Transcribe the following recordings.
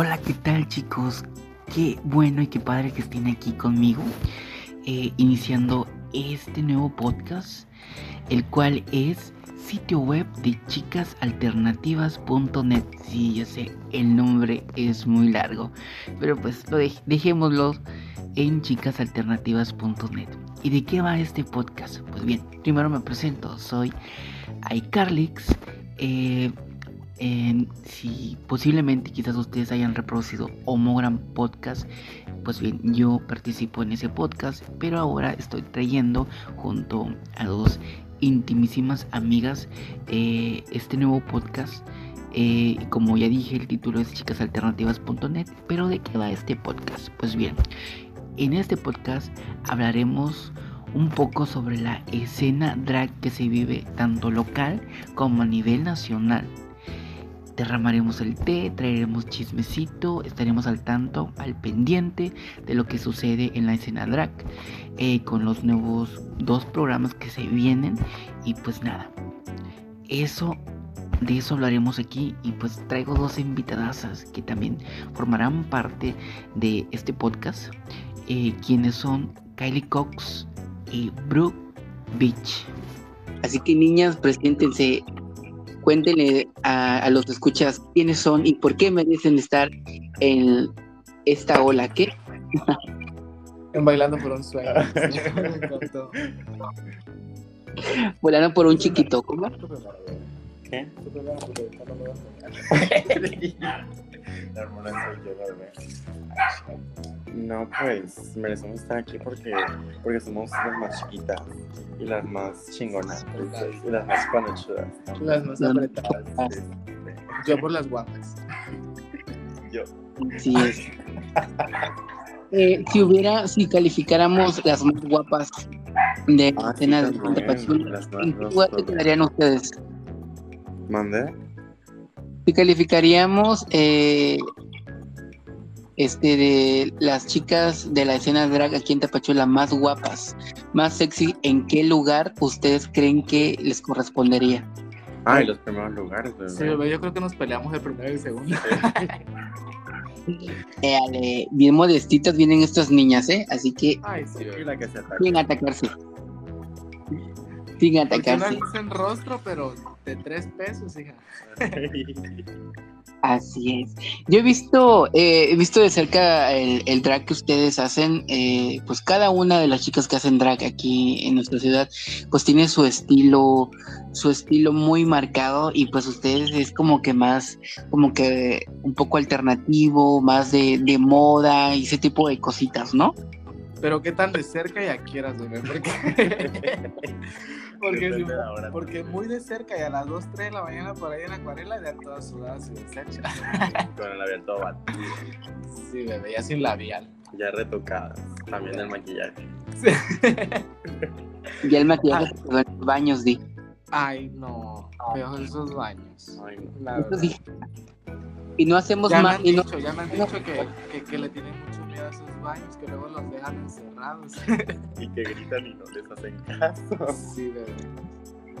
Hola, ¿qué tal chicos? Qué bueno y qué padre que estén aquí conmigo, eh, iniciando este nuevo podcast, el cual es sitio web de chicasalternativas.net. Sí, ya sé, el nombre es muy largo, pero pues lo dejémoslo en chicasalternativas.net. ¿Y de qué va este podcast? Pues bien, primero me presento, soy iCarlix. Eh, si posiblemente quizás ustedes hayan reproducido Homogram Podcast, pues bien, yo participo en ese podcast, pero ahora estoy trayendo junto a dos intimísimas amigas eh, este nuevo podcast. Eh, como ya dije, el título es chicasalternativas.net, pero ¿de qué va este podcast? Pues bien, en este podcast hablaremos un poco sobre la escena drag que se vive tanto local como a nivel nacional derramaremos el té, traeremos chismecito, estaremos al tanto, al pendiente de lo que sucede en la escena drag, eh, con los nuevos dos programas que se vienen. Y pues nada, eso de eso hablaremos aquí. Y pues traigo dos invitadasas que también formarán parte de este podcast, eh, quienes son Kylie Cox y Brooke Beach. Así que niñas, preséntense cuéntenle a, los escuchas quiénes son y por qué merecen estar en esta ola. ¿Qué? En Bailando por un sueño. Bailando por un chiquito, ¿cómo? ¿Qué? No, pues merecemos estar aquí porque, porque somos las más chiquitas y las más chingonas y las más panochudas. Las más apretadas. Yo por las guapas. Yo. Sí es. Eh, si hubiera, si calificáramos las más guapas de Ah, sí, escena de más ¿en qué lugar se quedarían ustedes? ¿Mande? Si calificaríamos eh, este de las chicas de la escena drag aquí en Tapachula más guapas, más sexy, ¿en qué lugar ustedes creen que les correspondería? Ah, y los primeros lugares, bebé. Sí, bebé, yo creo que nos peleamos el primero y el segundo. Eh, ale, bien modestitas vienen estas niñas, ¿eh? Así que Ay, sí, la que se ataca. sin atacarse. Sin atacarse. una luz en rostro, pero de tres pesos, hija. Así es. Yo he visto, eh, he visto de cerca el, el drag que ustedes hacen. eh, pues cada una de las chicas que hacen drag aquí en nuestra ciudad, pues tiene su estilo, su estilo muy marcado y pues ustedes es como que más, como que un poco alternativo, más de, de moda y ese tipo de cositas, ¿no? Pero qué tan de cerca ya quieras, bebé, porque... porque, si- la muy de cerca y a las 2, 3 de la mañana por ahí en acuarela ya todas sudadas y deshechas. Con el labial todo batido. Sí, bebé, ya sin labial. Ya retocadas. También el maquillaje. Y el maquillaje se quedó en baños, di. Ay, no, feos esos baños. Ay, no. La sí. Y no hacemos Ya me más. han Y no, ya me han dicho que, que, que le tienen mucho miedo a esos baños, que luego los dejan encerrados. Y que gritan y no les hacen caso. Sí, bebé.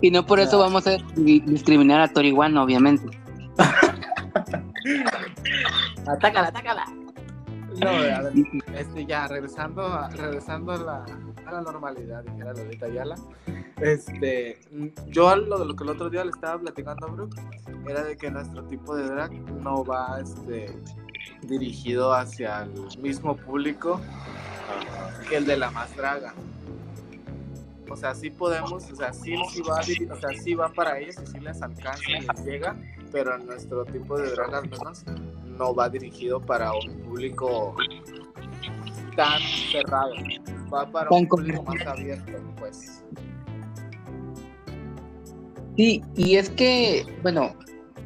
y no por eso vamos a di- discriminar a Torihuano, obviamente. Atácala, atácala. No, a ver, este, ya, regresando a, regresando a la, a la normalidad, dijera Lolita Ayala. Este, yo lo de lo que el otro día le estaba platicando a Brooke era de que nuestro tipo de drag no va este, dirigido hacia el mismo público que el de la más draga. O sea, sí podemos, o sea, sí, sí va, o sea, sí va para ellos y sí les alcanza y les llega, pero nuestro tipo de drag al menos no va dirigido para un público tan cerrado, va para Tan un público más abierto, pues. Sí, y es que, bueno,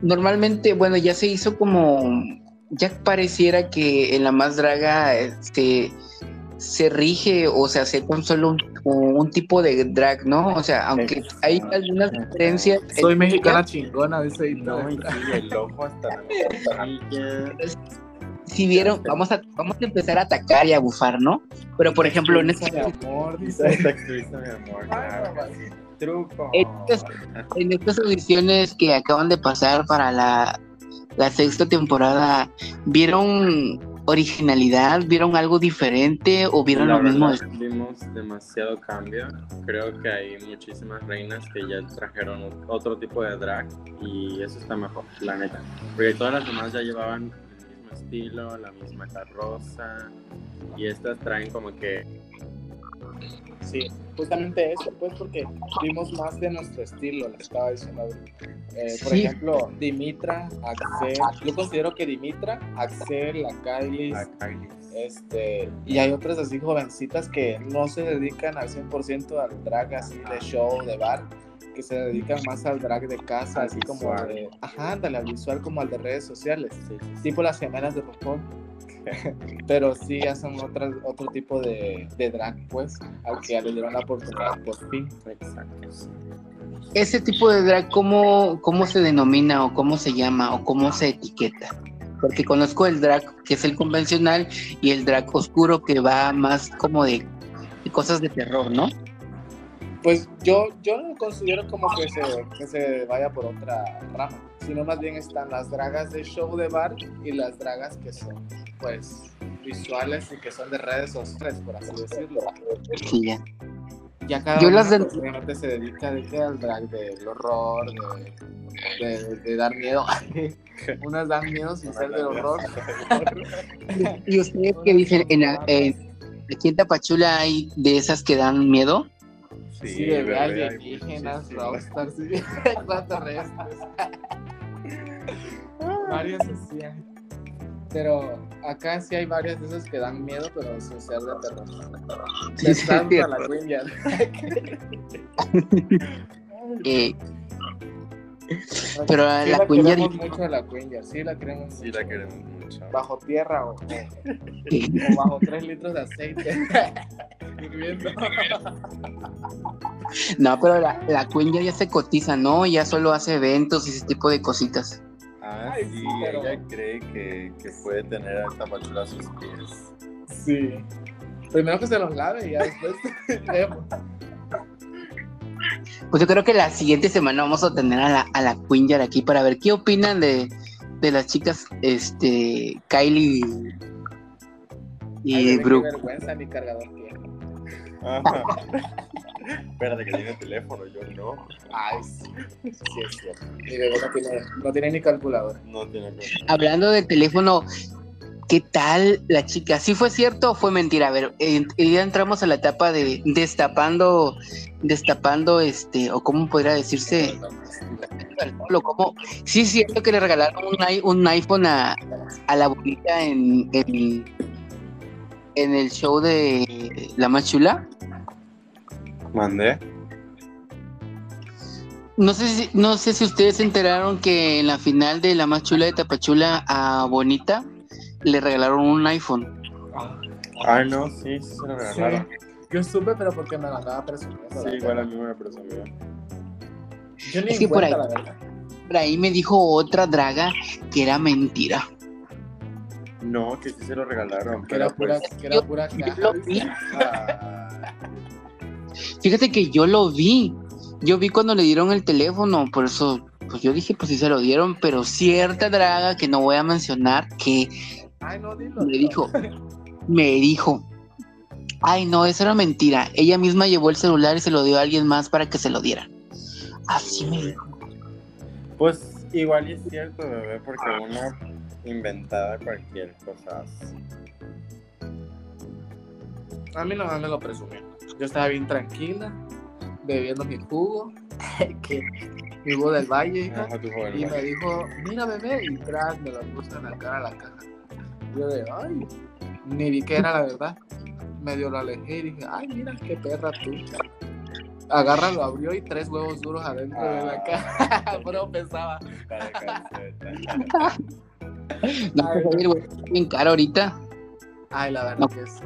normalmente, bueno, ya se hizo como, ya pareciera que en la más draga este, se rige o se hace con solo un, un tipo de drag, ¿no? O sea, aunque hay algunas diferencias. Soy mexicana chingona, dice y No, y el ojo hasta la. Si vieron, vamos a, vamos a empezar a atacar y a bufar, ¿no? Pero por ejemplo, en este, mi amor, dice. Textualiza, mi amor. claro que sí. Truco. Estas- en estas audiciones que acaban de pasar para la la sexta temporada, ¿vieron originalidad? ¿Vieron algo diferente o vieron La lo mismo? vimos demasiado cambio. Creo que hay muchísimas reinas que ya trajeron otro tipo de drag y eso está mejor, la neta. Porque todas las demás ya llevaban el mismo estilo, la misma carroza y estas traen como que Sí, justamente eso, pues porque vimos más de nuestro estilo, le estaba diciendo ahorita. Eh, por Sí. ejemplo, Dimitra, Axel, yo considero que Dimitra, Axel, la Kylie, este, y hay otras así jovencitas que no se dedican al 100% al drag así de show, de bar, que se dedican más al drag de casa, Al así como de, ajá, ándale, al visual como al de redes sociales, sí. tipo las gemelas de RuPaul. Pero sí hacen otras, otro tipo de, de drag, pues, al que ya le dieron la oportunidad por fin. Exacto. Ese tipo de drag, ¿cómo, ¿cómo se denomina o cómo se llama o cómo se etiqueta? Porque conozco el drag que es el convencional y el drag oscuro que va más como de, de cosas de terror, ¿no? Pues yo, yo no considero como que se, que se vaya por otra rama, sino más bien están las dragas de show de bar y las dragas que son, pues, visuales y que son de redes sociales, por así decirlo. Sí, ya. Ya cada Yo las de- pues, obviamente se dedica de que al drag del horror, de, de, de dar miedo. Unas dan miedo sin ser del horror. ¿Y ustedes qué dicen? En, la- en- aquí en Tapachula hay de esas que dan miedo. Sí, de bebé, alienígenas, rockstars, sí, extraterrestres. varias así hay. Pero acá sí hay varias de esas que dan miedo, pero sin ser de terror. Sí, sí, Santa sí. la Queen ya. Eh, Pero Sí la la Queen queremos mucho a la Queen ya, sí la queremos Sí, mucho. la queremos mucho. Bajo tierra o, bajo 3 litros de aceite. No, pero la, la Queen ya, ya se cotiza, ¿no? Ya solo hace eventos y ese tipo de cositas. Ah, Ay, sí, sí, pero- ella cree que, que puede tener a Tapachula a sus pies. Sí. Primero que se los lave y ya después vemos. Pues yo creo que la siguiente semana vamos a tener a la, a la Queen Yar aquí para ver qué opinan de, de las chicas este Kylie y Ay, bebé, qué Brooke. vergüenza mi cargador. Ajá. Espérate que tiene teléfono, yo no. Ay, sí. Sí, es cierto. Mi bebé no tiene, no tiene ni calculadora. No tiene teléfono. Hablando de teléfono, ¿qué tal la chica? ¿Sí fue cierto o fue mentira? A ver, eh, ya entramos a la etapa de destapando, destapando este, o cómo podría decirse, lo como, sí es cierto que le regalaron un, un iPhone a, a la bonita en, en, en el show de La Más Chula. ¿Mandé? No sé, si, no sé si ustedes se enteraron que en la final de La Más Chula de Tapachula a Bonita le regalaron un iPhone. Ah, no, sí, sí se lo regalaron. Yo supe, pero porque me lo andaba presumiendo. Sí, la igual a mí me presumió. Yo ni Es que por cuenta, ahí- la verdad. Por ahí me dijo otra draga que era mentira. No, que sí se lo regalaron. Que era pura, pues. que era pura Yo caja. lo ¿viste? vi. ah, Fíjate que yo lo vi. Yo vi cuando le dieron el teléfono, por eso, pues yo dije, pues sí se lo dieron, pero cierta draga que no voy a mencionar, que Ay, no, dilo. me dijo, me dijo, ay no, eso era mentira. Ella misma llevó el celular y se lo dio a alguien más para que se lo diera. Así me dijo. Pues igual y es cierto, bebé, porque una inventada cualquier cosa. A mí nomás me lo presumió. Yo estaba bien tranquila, bebiendo mi jugo, que mi jugo del valle, hija. Ajá, Y ¿no? me dijo, mira bebé, y tras me lo puso en la cara a la caja. Yo de, ay, ni vi que era la verdad. Medio lo alejé y dije, ay, mira qué perra tú. Agarra, lo abrió y tres huevos duros adentro de la Ah. caja. Bro, pensaba. Cara. No, pues, güey, bien caro ahorita. Ay, la verdad No. que sí.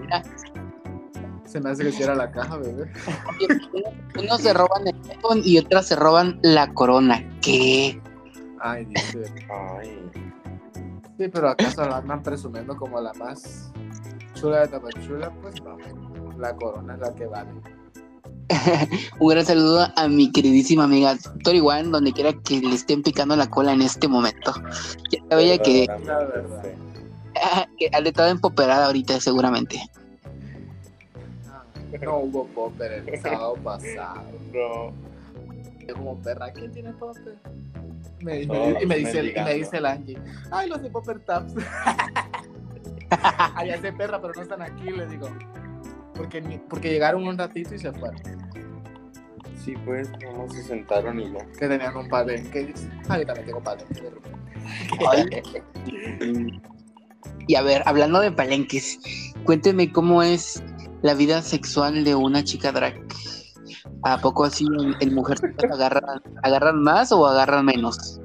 Se me hace que si era la caja, bebé. Unos se roban el iPhone y otras se roban la corona. ¿Qué? Ay, dice. Ay, Sí, pero acaso la andan presumiendo como la más chula de Tapachula, pues no. La corona es la que vale. Un gran saludo a mi queridísima amiga Tori Wan, donde quiera que le estén picando la cola en este momento. Ya sabía que, La verdad. que ha estado empoperada ahorita, seguramente. No hubo popper el sábado pasado. No. Yo como perra, ¿quién tiene popper? Me, me, y me dice, y me dice el Angie, ay, los de popper taps. Ya sé perra, pero no están aquí, le digo. Porque, porque llegaron un ratito y se fueron. Sí, pues, no se sentaron y ya. Que tenían un palenque. Y dice, ay, yo también tengo repente". Y a ver, hablando de palenques, cuénteme cómo es la vida sexual de una chica drag. ¿A poco así en, en mujer agarran, agarran más o agarran menos?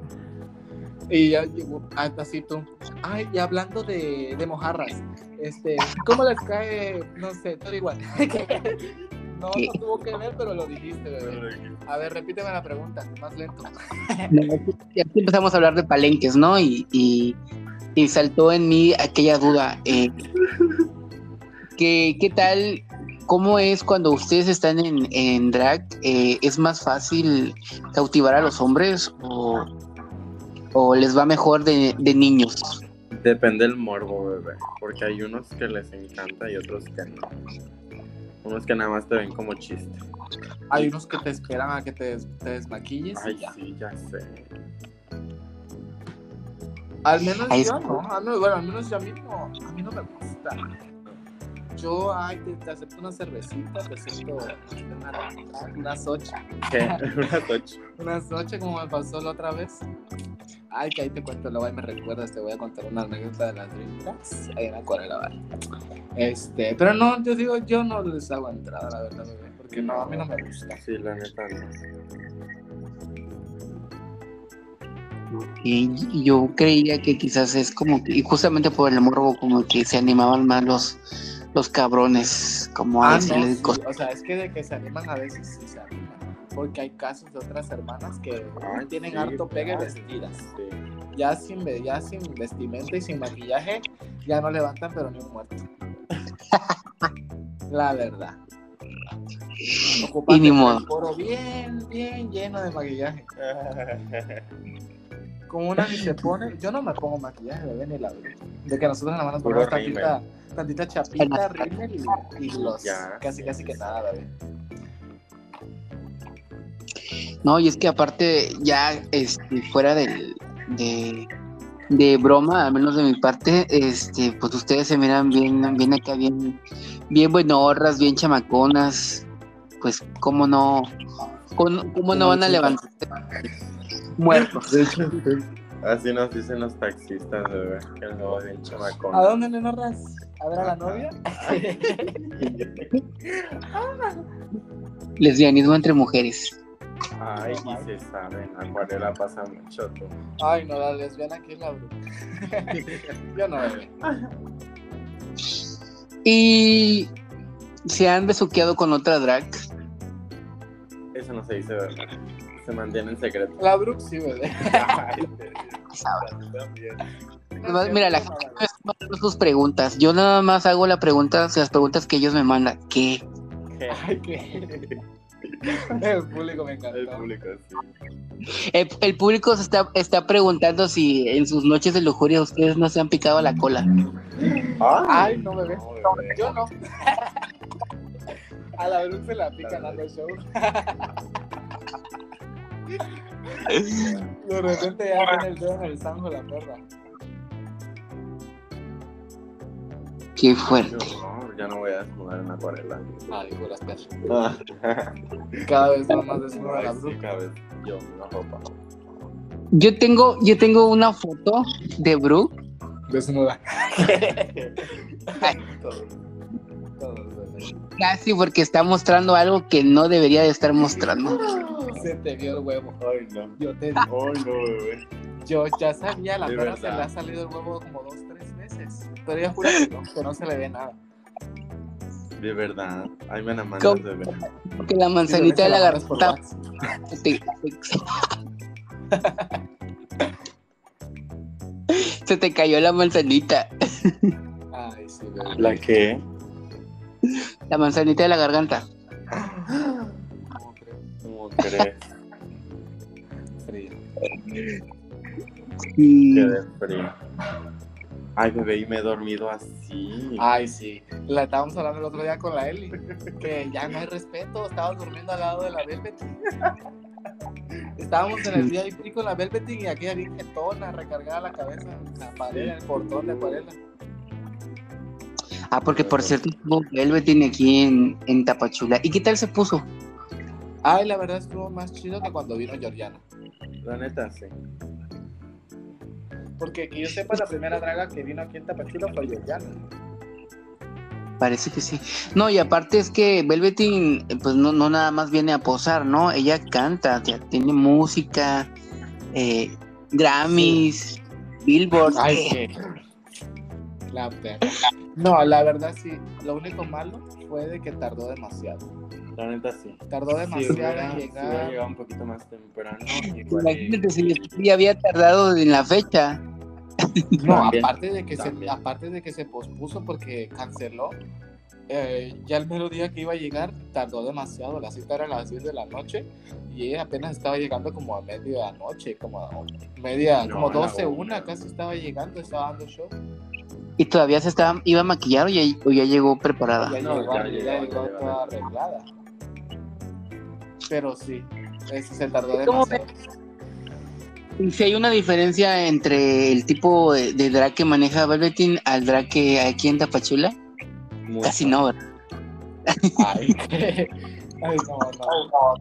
Y ya llegó, ah, así tú. Ay, y hablando de, de mojarras, este, ¿cómo les cae? No sé, todo igual. no, ¿Qué? no tuvo que ver, pero lo dijiste, bebé. A ver, repíteme la pregunta, más lento. Y aquí empezamos a hablar de palenques, ¿no? Y, y, y saltó en mí aquella duda. eh, ¿qué, ¿Qué tal? ¿Cómo es cuando ustedes están en, en drag? Eh, ¿Es más fácil cautivar a los hombres o, o les va mejor de, de niños? Depende del morbo, bebé. Porque hay unos que les encanta y otros que no. Unos que nada más te ven como chiste. Hay unos que te esperan a que te, des- te desmaquilles. y Ay, ya. sí, ya sé. Al menos yo no, al menos, bueno, al menos yo a mí no, a mí no me gusta. Yo, ay, te, te acepto una cervecita, te acepto una, unas ocho, ¿Qué? Una tocha. unas ocho como me pasó la otra vez. Ay, que ahí te cuento, luego ahí me recuerdas, te voy a contar una anécdota de las drinkas ahí en Acuarela Bar. Este, pero no, yo digo, yo no les hago entrada, la verdad, bebé, porque no, a mí no me gusta. Sí, la neta no. Y yo creía que quizás es como que, y justamente por el morbo, como que se animaban más los, los cabrones, como a Ah, no, decirles sí, cosas. o sea, es que de que se animan a veces sí se animan. Porque hay casos de otras hermanas que Ay, tienen sí, harto pegue claro. vestidas. Sí. Ya sin, ve- ya sin vestimenta y sin maquillaje, ya no levantan pero ni un muerto. La verdad. Y ni modo. el foro bien, bien lleno de maquillaje. Como una ni se pone, yo no me pongo maquillaje, bebé, ni la verdad. De que nosotros nada más nos ponemos tantita, tantita chapita, rímel y. Ya. Casi, casi que nada, bebé. No, y es que aparte, ya este, fuera del, de, de broma, al menos de mi parte, este, pues ustedes se miran bien, bien acá, bien, bien buenorras, bien chamaconas. Pues, ¿cómo no? ¿Cómo, cómo no van a levantar muertos? De hecho, así nos dicen los taxistas, bebé. Que no es bien chamacón. ¿A dónde, nenorras? ¿A ver a la novia? Lesbianismo entre mujeres. Ay, y se saben, acuarela pasa mucho tú. Ay, no, la lesbiana aquí es la bruja. Yo no, bebé. Y se han besuqueado con otra drag. Eso no se dice, ¿verdad? Se mantiene en secreto. La Brooke sí, bebé. Ay, también. Además, Mira, la gente me sus preguntas. Yo nada más hago la pregunta, las preguntas que ellos me mandan. ¿Qué? Ay, qué. El público me encantó. El público, sí. El, el público se está, está preguntando si en sus noches de lujuria ustedes no se han picado la cola. Ay, no, bebé. No, bebé. Yo no. A la Brooke se la pican dando show. De repente ya tiene el dedo en el zanjo la perra. Qué fuerte. No, ya no voy a desnudar en acuarela. Ah, digo las perras. Ah. Cada vez va más desnuda la Ay, sí, Brooke. cada vez yo una ropa. Yo tengo, yo tengo una foto de Brooke. Desnuda. Casi porque está mostrando algo que no debería de estar mostrando. Se te vio el huevo. Ay, no. Yo te Ay, no, bebé. Yo ya sabía, la perra se le ha salido el huevo como dos, tres veces. Pero que no, que no se le ve nada. De verdad. Ay, me la mandas, ¿Cómo? bebé. Que la manzanita de la garganta se te, cayó la manzanita. Ay, sí, bebé. ¿La qué? La manzanita de la garganta. crees? Frío. Sí. Quedé frío. Ay, bebé, y me he dormido así. Ay, sí. La estábamos hablando el otro día con la Eli. Que ya no hay respeto. Estabas durmiendo al lado de la Velveteen. Estábamos en el VIP con la Velveteen y aquella bien jetona, recargada la cabeza en la pared, en el portón de acuarela. Ah, porque por cierto, estuvo Velveteen aquí en, en Tapachula. ¿Y qué tal se puso? Ay, la verdad estuvo más chido que cuando vino Georgiana. La neta, sí. Porque que yo sepa, la primera draga que vino aquí en Tapachula fue Georgiana. Parece que sí. No, y aparte es que Velveteen, eh, pues no, no nada más viene a posar, ¿no? Ella canta, ya tiene música, eh, Grammys, Billboard. Ay, eh, qué. La. No, la verdad sí. Lo único malo fue de que tardó demasiado. La neta, sí. Tardó Si demasiado hubiera, en hubiera llegar. llegado un poquito más temprano, igual y- Imagínate si ya había tardado en la fecha. No, También, aparte de que se, aparte de que se pospuso porque canceló, eh, ya el mero día que iba a llegar tardó demasiado. La cita era a las 10 de la noche y ella apenas estaba llegando como a medianoche, como a media, No, como a la 12, una. una, casi estaba llegando, estaba dando show. Y todavía se estaba, iba a maquillar o ya, o ya llegó preparada. Ya No, llegó, ya ya llegó, llegó ya llegó. toda arreglada. Pero sí, ese se tardó ¿Cómo demasiado. Y si hay una diferencia entre el tipo de, de drag que maneja Velveteen al drag que hay aquí en Tapachula, mucho. casi no, ¿verdad? Ay, no, no.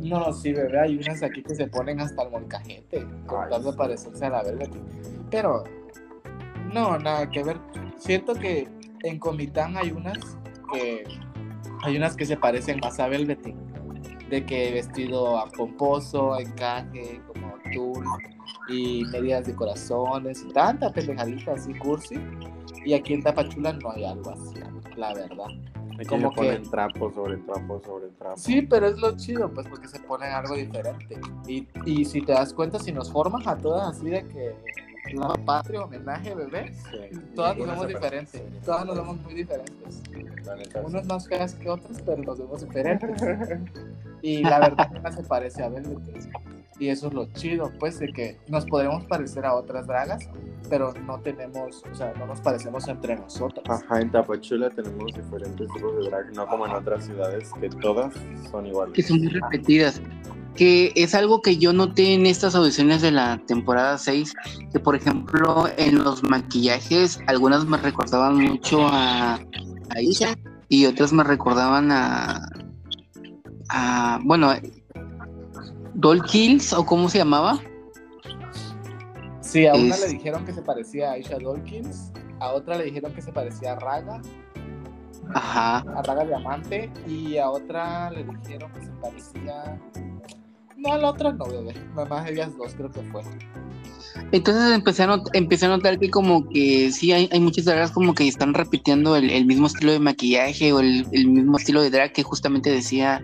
No, sí, bebé, hay unas aquí que se ponen hasta el molcajete, con tal de parecerse a la Velvet. Pero, no, nada que ver. Siento que en Comitán hay unas que hay unas que se parecen más a Velveteen. De que vestido a pomposo, encaje, como y medias de corazones y tanta pendejadita así cursi. Y aquí en Tapachula no hay algo así, la verdad. Aquí como se ponen que- trapo sobre trapo sobre trapo. Sí, pero es lo chido, pues, porque se ponen algo diferente. Y, y si te das cuenta, si nos formas a todas así de que la patria, homenaje, bebé, Sí. todas nos vemos diferentes. parece. Todas nos vemos muy diferentes. Sí. Unas más feas que otras, pero nos vemos diferentes. Y la verdad, se parece a Velvet. Y eso es lo chido, pues, de que nos podemos parecer a otras dragas, pero no tenemos, o sea, no nos parecemos entre nosotras. Ajá, en Tapachula tenemos diferentes tipos de drag, no como en otras ciudades que todas son que iguales. son muy repetidas. Que es algo que yo noté en estas audiciones de la temporada 6, que por ejemplo en los maquillajes algunas me recordaban mucho a, a Isha y otras me recordaban a, a bueno, Doll Kills o cómo se llamaba. Sí, a una Es- le dijeron que se parecía a Aisha Dawkins, a otra le dijeron que se parecía a Raga, Ajá. a Raga Diamante, y a otra le dijeron que se parecía... No, a la otra no, bebé. Nada más ellas dos creo que fue. Entonces empecé a, not- empecé a notar que como que sí hay, hay muchas dragas como que están repitiendo el, el mismo estilo de maquillaje o el, el mismo estilo de drag que justamente decía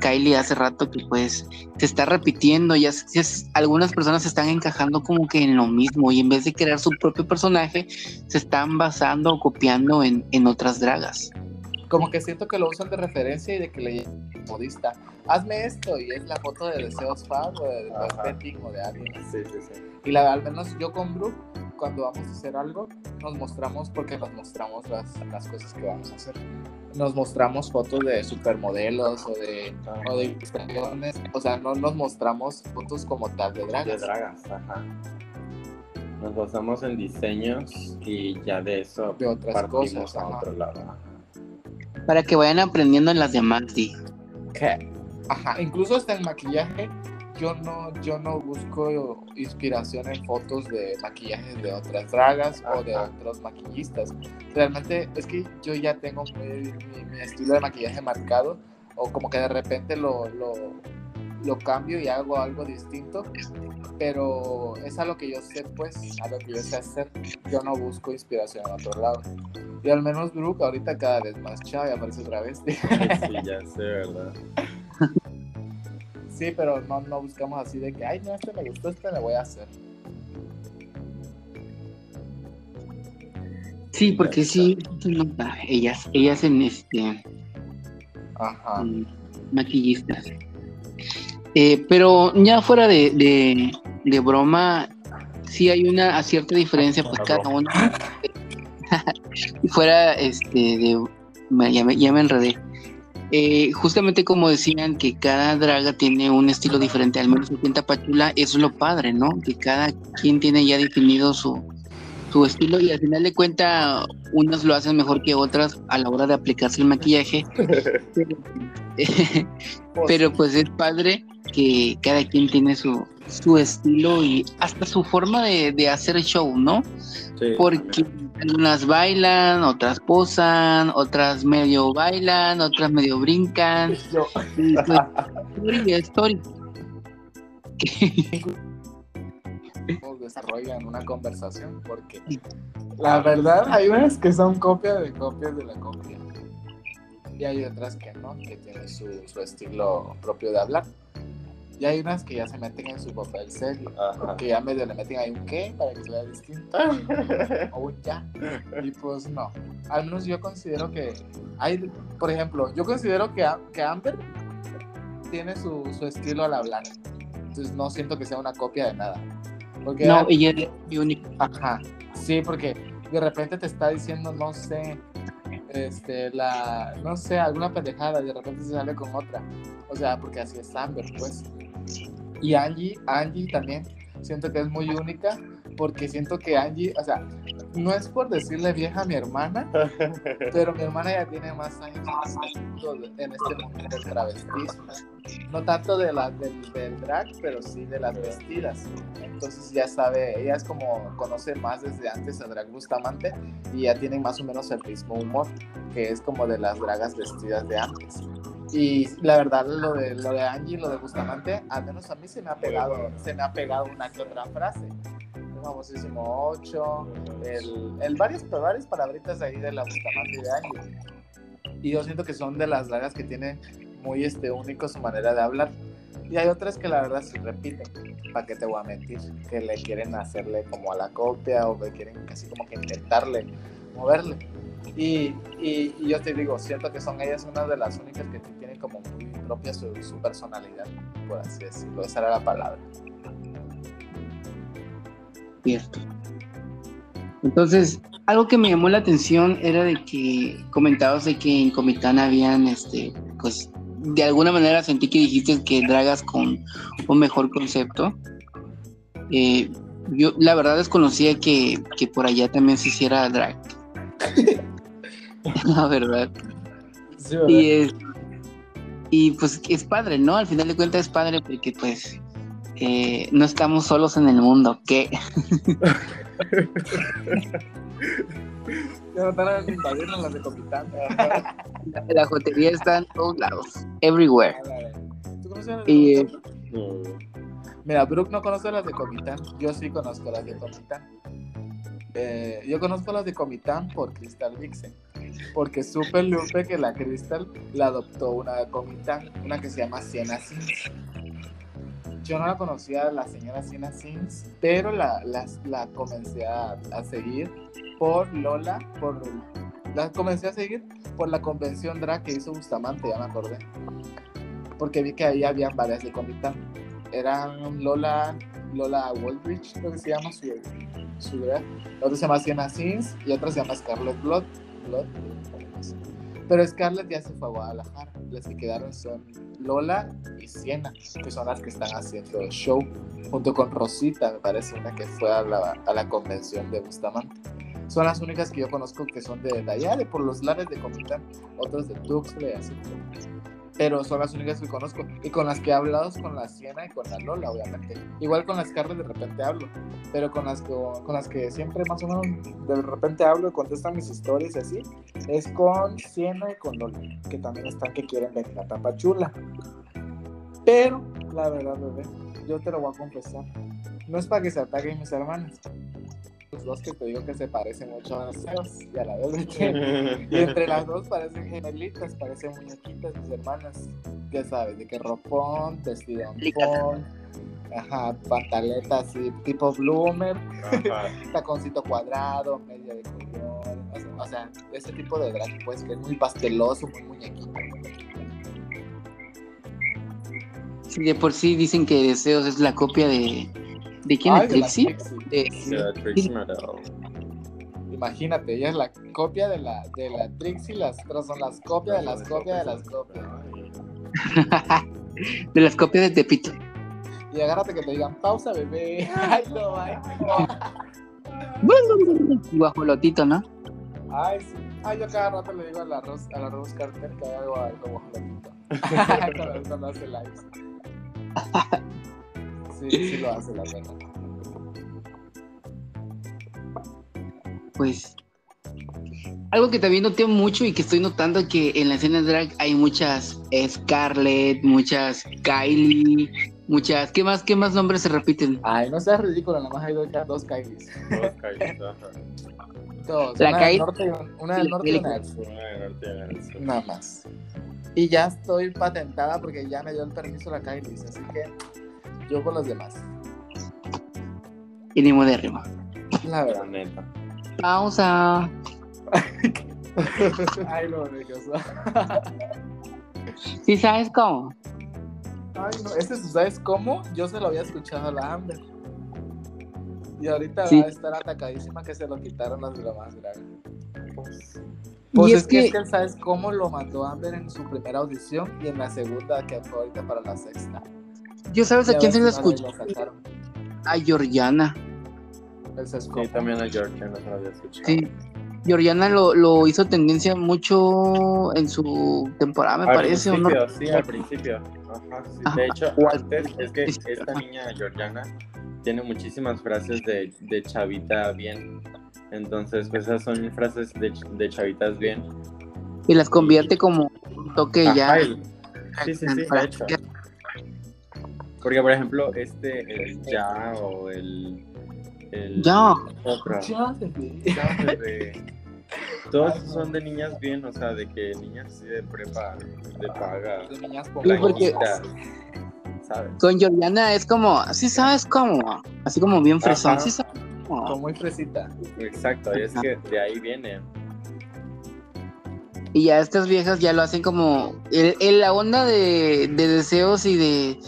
Kylie hace rato que pues se está repitiendo, ya ya se- algunas personas se están encajando como que en lo mismo y en vez de crear su propio personaje se están basando o copiando en, en otras dragas. Como que siento que lo usan de referencia y de que le modista. Hazme esto y es la foto de Deseos Fab o de o de alguien. Sí, sí, sí. Y la, al menos yo con Brooke, cuando vamos a hacer algo, nos mostramos, porque nos mostramos las, las cosas que vamos a hacer. Nos mostramos fotos de supermodelos o de, o de. O sea, no nos mostramos fotos como tal de De dragas. dragas, ajá. Nos basamos en diseños y ya de eso De otras partimos cosas, a ajá. otro lado. ajá. Para que vayan aprendiendo en las demás, sí. Que- Ajá, incluso hasta en maquillaje, yo no, yo no busco inspiración en fotos de maquillajes de otras dragas o de Ajá. otros maquillistas. Realmente es que yo ya tengo muy- mi, mi estilo de maquillaje marcado o como que de repente lo, lo, lo cambio y hago algo distinto, pero es a lo que yo sé, pues, a lo que yo sé hacer. Yo no busco inspiración en otro lado. Y al menos Brooke ahorita cada vez más chava y aparece otra vez. Sí, ya sé, ¿verdad? Sí, pero no, no buscamos así de que, ay, no, este me gustó, este le voy a hacer. Sí, porque sí, ellas, ellas en este Ajá. maquillistas. Eh, pero ya fuera de, de, de broma, sí hay una cierta diferencia, pues cada uno. fuera este de. Ya me, ya me enredé. Eh, justamente como decían que cada draga tiene un estilo diferente, al menos en Tapachula, eso es lo padre, ¿no? Que cada quien tiene ya definido su, su estilo y al final de cuenta unas lo hacen mejor que otras a la hora de aplicarse el maquillaje. Pero pues es padre que cada quien tiene su, su estilo y hasta su forma de, de hacer show, ¿no? Sí, Porque unas bailan, otras posan, otras medio bailan, otras medio brincan. Yo, pues, story, story. desarrollan una conversación porque la verdad hay unas que son copias de copias de la copia y hay otras que no, que tienen su, su estilo propio de hablar. Y hay unas que ya se meten en su papel serio, Ajá. que ya medio le meten ahí un qué para que sea distinto o un ya. Y pues no, al menos yo considero que hay, por ejemplo, yo considero que, que Amber tiene su, su estilo al hablar. Entonces no siento que sea una copia de nada. Porque No, ella es muy única. Ajá, sí, porque de repente te está diciendo, no sé, este, la, no sé, alguna pendejada y de repente se sale con otra. O sea, porque así es Amber, pues. Y Angie, Angie también, siento que es muy única porque siento que Angie, o sea, no es por decirle vieja a mi hermana, pero mi hermana ya tiene más años en este mundo, este del travestismo. No tanto de la, del, del drag, pero sí de las vestidas. Entonces ya sabe, ella es como, conoce más desde antes a Drag Bustamante y ya tienen más o menos el mismo humor, que es como de las dragas vestidas de antes. Y la verdad, lo de, lo de Angie, lo de Bustamante, al menos a mí se me ha pegado, se me ha pegado una que otra frase. El famosísimo 8, el, el varias, varias palabritas ahí de la Bustamante y de Angie. Y yo siento que son de las dragas que tienen muy este, único su manera de hablar. Y hay otras que la verdad se repiten, ¿para qué te voy a mentir? Que le quieren hacerle como a la copia o que quieren casi como que intentarle moverle. Y, y, y yo te digo, siento que son ellas una de las únicas que tienen como muy propia su, su personalidad, por así decirlo. Esa era la palabra. Cierto. Entonces, algo que me llamó la atención era de que comentabas de que en Comitán habían, este, pues, de alguna manera sentí que dijiste que dragas con un mejor concepto. Eh, yo la verdad desconocía que, que por allá también se hiciera drag. la verdad. Sí, Y, es- y pues es padre, ¿no? Al final de cuentas es padre porque pues eh, no estamos solos en el mundo, no Comitán. la, la jotería está en todos lados, everywhere. ¿Tú conoces las de Y? No. Mira, Brooke no conoce las de Comitán. Yo sí conozco las de Comitán. Eh, yo conozco las de Comitán por Crystal Vixen. Porque supe, Lupe, que la Crystal la adoptó una de Comitán, una que se llama Siena Sins. Yo no la conocía, la señora Siena Sins, pero la, la, la comencé a, a seguir por Lola, por la comencé a seguir por la convención drag que hizo Bustamante, ya me acordé. Porque vi que ahí habían varias de Comitán eran Lola, Lola Waldrich, creo que se llama su, su drag. La otra se llama Sienna Sins y otra se llama Scarlett Blood. Blood. Pero Scarlett ya se fue a Guadalajara. Las que quedaron son Lola y Sienna, que son las que están haciendo el show, junto con Rosita, me parece, una que fue a la, a la convención de Bustamante. Son las únicas que yo conozco que son de, de por los lares de Comitán, otros de Tuxtla y así pero son las únicas que conozco. Y con las que he hablado con la Siena y con la Lola, obviamente. Igual con las Scarlett de repente hablo, pero con las que, con las que siempre más o menos de repente hablo y contestan mis historias y así, es con Siena y con Lola, que también están que quieren venir a Tapachula. Pero, la verdad, bebé, yo te lo voy a confesar. No es para que se ataquen mis hermanas. Los dos que te digo que se parecen mucho a Sebas y a la vez de que y entre las dos parecen gemelitas, parecen muñequitas, mis hermanas. Ya sabes, de que ropón, vestido ajá, pantaleta así, tipo bloomer, taconcito cuadrado, media de color, o sea, o sea, ese tipo de drag, pues, que es muy pasteloso, muy muñequito. si de por sí dicen que Deseos es la copia de. ¿De quién? Ay, ¿De de la Trixie? De- Sí, la Trixie Mattel. Imagínate, ella es la copia de la, de la Trixie, las otras son las copias de las copias de las copias. de las copias de Tepito. Y agárrate que te digan, pausa, bebé. Ay, no, ay. Guajolotito, ¿no? Ay, sí. Ay, yo cada rato le digo al arroz, al arroz Carter que haga algo algo guajolotito. cuando hace lives. Sí, sí lo hace la verdad. Pues. Algo que también noté mucho y que estoy notando que en la escena drag hay muchas Scarlett, muchas Kylie, muchas. ¿Qué más, qué más nombres se repiten? Ay, no seas ridículo, nada más hay dos, dos Kylies. Ajá. Dos. La una, Kylie- del norte, una del norte y una del sur. Una de norte y una del sur. Nada más. Y ya estoy patentada porque ya me dio el permiso la Kylie, así que yo con los demás. Y ni modérrimo. La La verdad. neta. Pausa. Ay, lo nervioso. ¿Sí sabes cómo? Ay, no, este, ¿sabes cómo? Yo se lo había escuchado a la Amber. Y ahorita Sí. va a estar atacadísima que se lo quitaron las bromas, y Pues es, es, que, que, es que, ¿sabes cómo lo mandó Amber en su primera audición y en la segunda que fue ahorita para la sexta? Yo sabes a quién se lo sacaron. A Georgiana. Sí, también a Georgia no se lo había escuchado. Sí. Georgiana lo, lo hizo tendencia mucho en su temporada, me Al parece, ¿o no? principio, sí, al principio. Ajá, sí. Ajá. De hecho, antes es que esta niña Georgiana tiene muchísimas frases de, de chavita bien. Entonces, pues esas son frases de, de chavitas bien. Y las convierte como un toque ya. Sí, sí, sí, de hecho. Porque, por ejemplo, este, el ya o el. el Ya. Otro. Ya, bebé. Ya, bebé. Todos son de niñas bien, o sea, de que niñas así de prepa, de paga, De niñas Sí, porque- pobladas. blanquitas, ¿sabes? Con Georgiana es como, sí sabes cómo, así como bien fresón, Ajá. sí sabes cómo. Como muy fresita. Exacto, y es que de ahí viene. Y ya estas viejas ya lo hacen como, el, el- la onda de, de deseos y de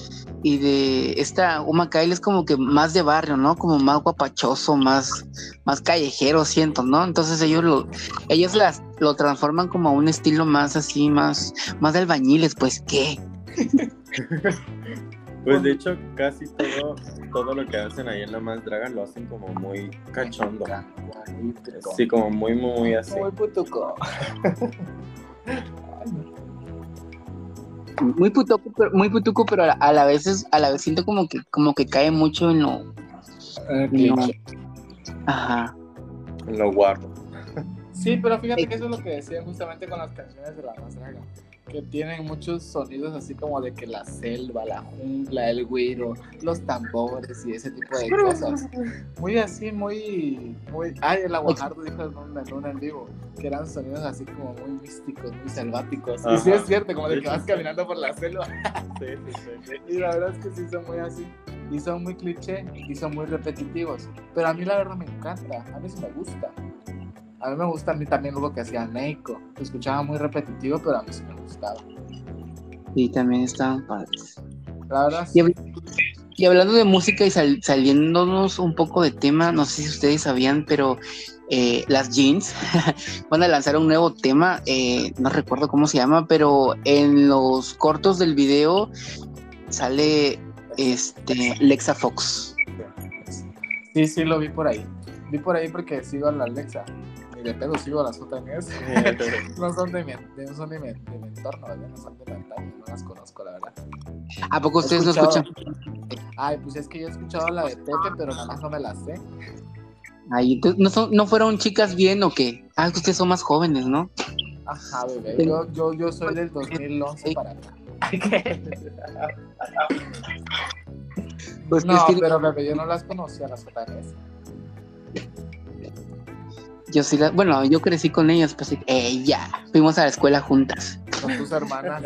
y de esta Uma Kyle es como que más de barrio, ¿no? Como más guapachoso, más, más callejero, siento, ¿no? Entonces ellos lo, ellos las lo transforman como a un estilo más así, más, más de albañiles, pues qué. Pues de hecho, casi todo, todo lo que hacen ahí en la más draga lo hacen como muy cachondo. Sí, como muy, muy, muy así. Muy putuco. Muy putuco, pero, muy putuco, pero a la, a la vez es- a la vez siento como que, como que cae mucho en lo, Eh, No. cliché. ajá. En lo guapo. Sí, pero fíjate que eso es lo que decían justamente con las canciones de la más draga. Que tienen muchos sonidos así como de que la selva, la jungla, el güiro, los tambores y ese tipo de cosas. Muy así, muy. muy Ay, el aguajardo dijo en un, en un en vivo. Que eran sonidos así como muy místicos, muy selváticos. Y sí Ajá. es cierto, como de que vas caminando por la selva. Sí, sí, sí. Y la verdad es que sí son muy así. Y son muy cliché y son muy repetitivos. Pero a mí la verdad me encanta. A mí sí me gusta. A mí me gusta a mí también lo que hacía Neiko. Lo escuchaba muy repetitivo, pero a mí sí me gustaba. Sí, también estaban padres. La verdad Y, y hablando de música y sal- saliéndonos un poco de tema, no sé si ustedes sabían, pero eh, las jeans van a lanzar un nuevo tema, eh, no recuerdo cómo se llama, pero en los cortos del video sale este Lexa Fox. Sí, sí, lo vi por ahí. Vi por ahí porque sigo a la Alexa. Ni de pedo sigo a las JNS. no son de mi, no son de mi, de mi entorno, ¿verdad? No son de mi antaño, no las conozco, la verdad. ¿A poco ustedes no escuchan? Ay, pues es que yo he escuchado la de Pepe, pero nada más no me la sé. Ay, entonces, ¿no, son- ¿No fueron chicas bien o qué? Ah, que ustedes son más jóvenes, ¿no? Ajá, bebé. Yo, yo, yo soy del 2011 para acá. Pues No, es que pero bebé, yo no las conocía las JNS. Yo sí, la- bueno, yo crecí con ellas, pues ya, fuimos a la escuela juntas. Con tus hermanas.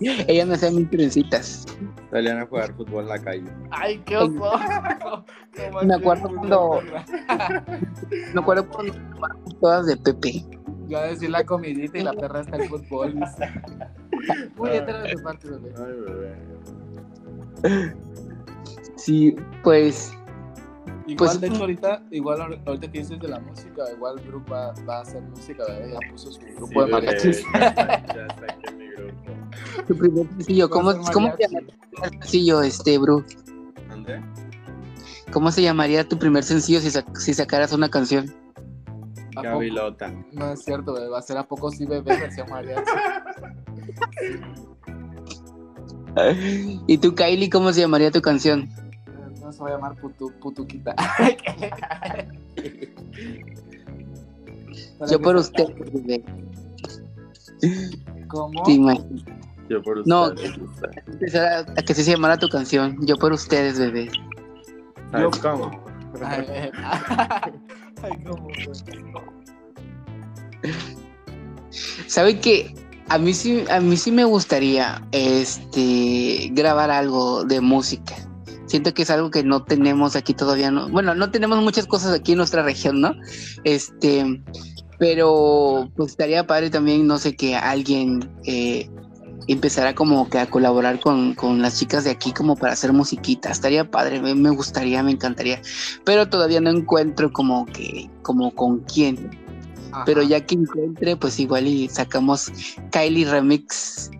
Ellas me hacían mis trencitas. Salían a jugar fútbol en la calle. Ay, qué oso. No Me acuerdo cuando- Me acuerdo cuando todas de Pepe. Yo a decir la comidita y la perra está en fútbol. dice. Muy hetero de tu parte, bebé. Ay, bebé. Sí, pues Igual, Pues- de hecho, ahorita, igual ahor- ahorita que dices de la música, igual Brooke va, va a hacer música, ¿verdad? Ya puso su grupo Sí, de mariachis. Ya ya saqué mi grupo. tu primer sencillo, ¿cómo, ¿cómo se tu primer sencillo, este, Bru? ¿André? ¿Cómo se llamaría tu primer sencillo si, sac- si sacaras una canción? Gavilota. No es cierto, bebé. Va a ser a poco sí, bebé, versión mariachi. ¿Y tú, Kylie, cómo se llamaría tu canción? No se va a llamar putu, putuquita. Yo por usted, bebé. ¿Cómo? Yo por No, ustedes. Empezar a, que se llamara tu canción. Yo por ustedes, bebé. Ay, ay, cómo fue. ¿Sabe que a mí sí, a mí sí me gustaría este grabar algo de música? Siento que es algo que no tenemos aquí todavía, ¿no? Bueno, no tenemos muchas cosas aquí en nuestra región, ¿no? Este, pero pues estaría padre también, no sé, que alguien eh, empezara como que a colaborar con, con las chicas de aquí como para hacer musiquita. Estaría padre, me, me gustaría, me encantaría. Pero todavía no encuentro como que, como con quién. Ajá. Pero ya que encuentre, pues igual y sacamos Kylie Remix,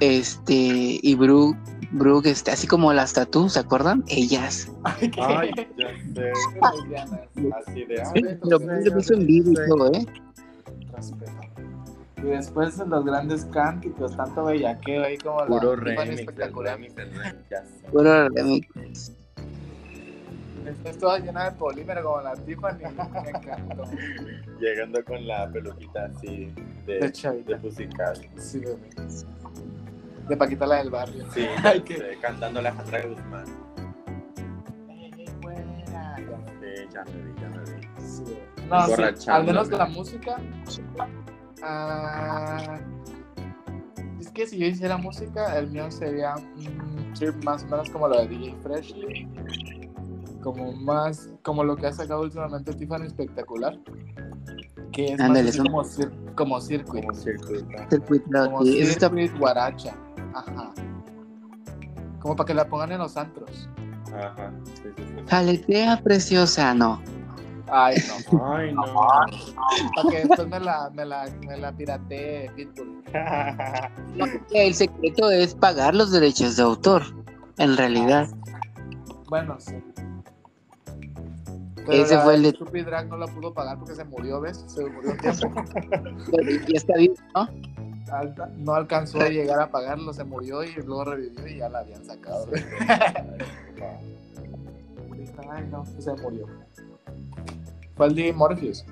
este, y Brooke, Brooke, este, así como las tatu, ¿se acuerdan? Ellas. Ay, ya sé. Así de Sí, lo hizo en vivo y todo, ¿eh? Respeto. Y después los grandes cánticos, tanto bellaqueo ahí como Puro la remix, espectacular. remix. Puro remix. Después toda llena de polímero como la Tiffany. Me encantó. Llegando con la peluquita así de, De chavita. de Pussycat. Sí, bebé. De Paquita la del barrio. Sí, Ay, qué. sé, cantando Guzmán. Ey, buena. Sí, ya me vi, ya me vi. Sí. No, sí, al menos la música. ah, es que si yo hiciera música, el mío sería un trip más o menos como lo de DJ Freshly. Como más, como lo que ha sacado últimamente Tiffany Espectacular. Que es Ándale, más así como, cir- como circuit. Como. Circuit Como y eso está- circuit guaracha. Ajá. Como para que la pongan en los antros. Ajá. Sí, sí, sí. Aletea preciosa, no. Ay, no. Ay, no. para que después me la, me la, me la piratee Pitbull. El secreto es pagar los derechos de autor, en realidad. Bueno, sí. Ese la fue el de- Stupid Drag no la pudo pagar porque se murió, ¿ves? Se murió a tiempo. Ya está bien, ¿no? Alta- No alcanzó a llegar a pagarlo, se murió y luego revivió y ya la habían sacado. Dije, Ay, no, se murió. Fue el de Morpheus.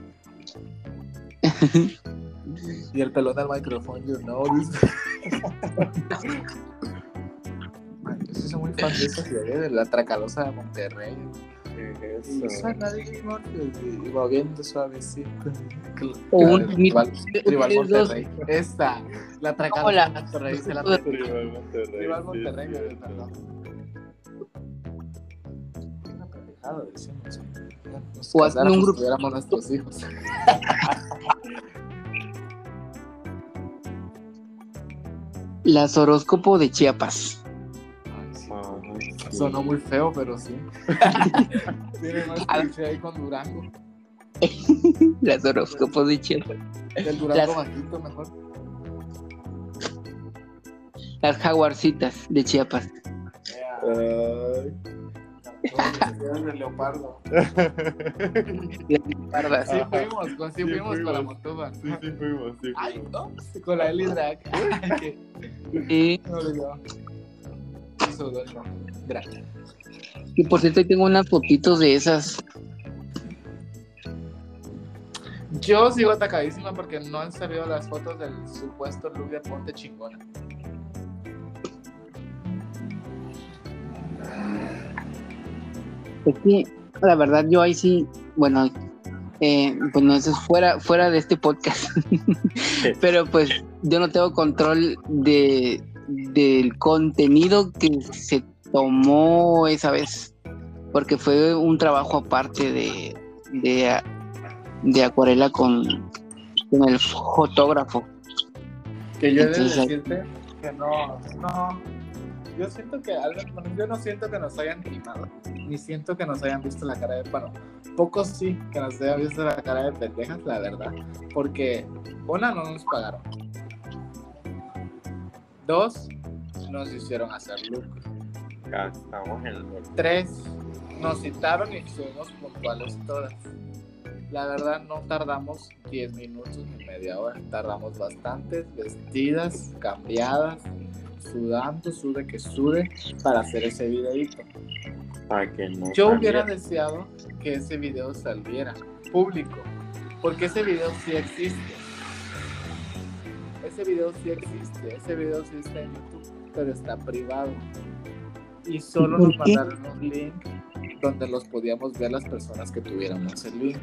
y el pelón del micrófono, you know. Ay, yo sí soy muy fan de esa serie, de la Tracalosa de Monterrey. Eso. moviendo suavecito. O un- Tribal, Monterrey. Esta, la Como Tracalosa la- de Monterrey. La Tribal Monterrey. Tribal Monterrey, perdón. Una pendejada, decimos. Nos O hacen un grupo- tuviéramos nuestros hijos. Las horóscopo de Chiapas. Sonó muy feo, pero sí. Tiene más cliché ahí con Durango. Las horóscopo de Chiapas. El Durango Las- bajito mejor. Las jaguarcitas de Chiapas. Ay. Los de leopardo. Las pardas. Sí fuimos, con, sí Sí fuimos fuimos. para Montúbal. Sí, sí, fuimos, sí. Ay, no, con la Eli que Sí. me olvidó. Drag. Y por cierto, ahí tengo unas fotitos de esas. Yo sigo atacadísima porque no han salido las fotos del supuesto look de Ponte Chingona. Es que, la verdad, yo ahí sí, bueno, eh, bueno, eso es fuera, fuera de este podcast. Pero pues yo no tengo control de del contenido que se tomó esa vez. Porque fue un trabajo aparte de, de, de acuarela con, con el fotógrafo. Que yo he de Entonces, decirte que no, no. Yo siento que, yo no siento que nos hayan timado, ni siento que nos hayan visto la cara de, bueno, pocos sí que nos hayan visto la cara de pendejas, la verdad, porque una no nos pagaron, dos nos hicieron hacer lucro, Gastamos el gol. tres nos citaron y estuvimos puntuales todas. La verdad no tardamos 10 minutos ni media hora, tardamos bastantes, vestidas, cambiadas, sudando, sude que sude, para hacer ese videito. Para que no Yo hubiera deseado que ese video saliera público, porque ese video sí existe. Ese video sí existe, ese video sí está en YouTube, pero está privado. Y solo ¿Por nos qué? mandaron un link donde los podíamos ver las personas que tuviéramos el link.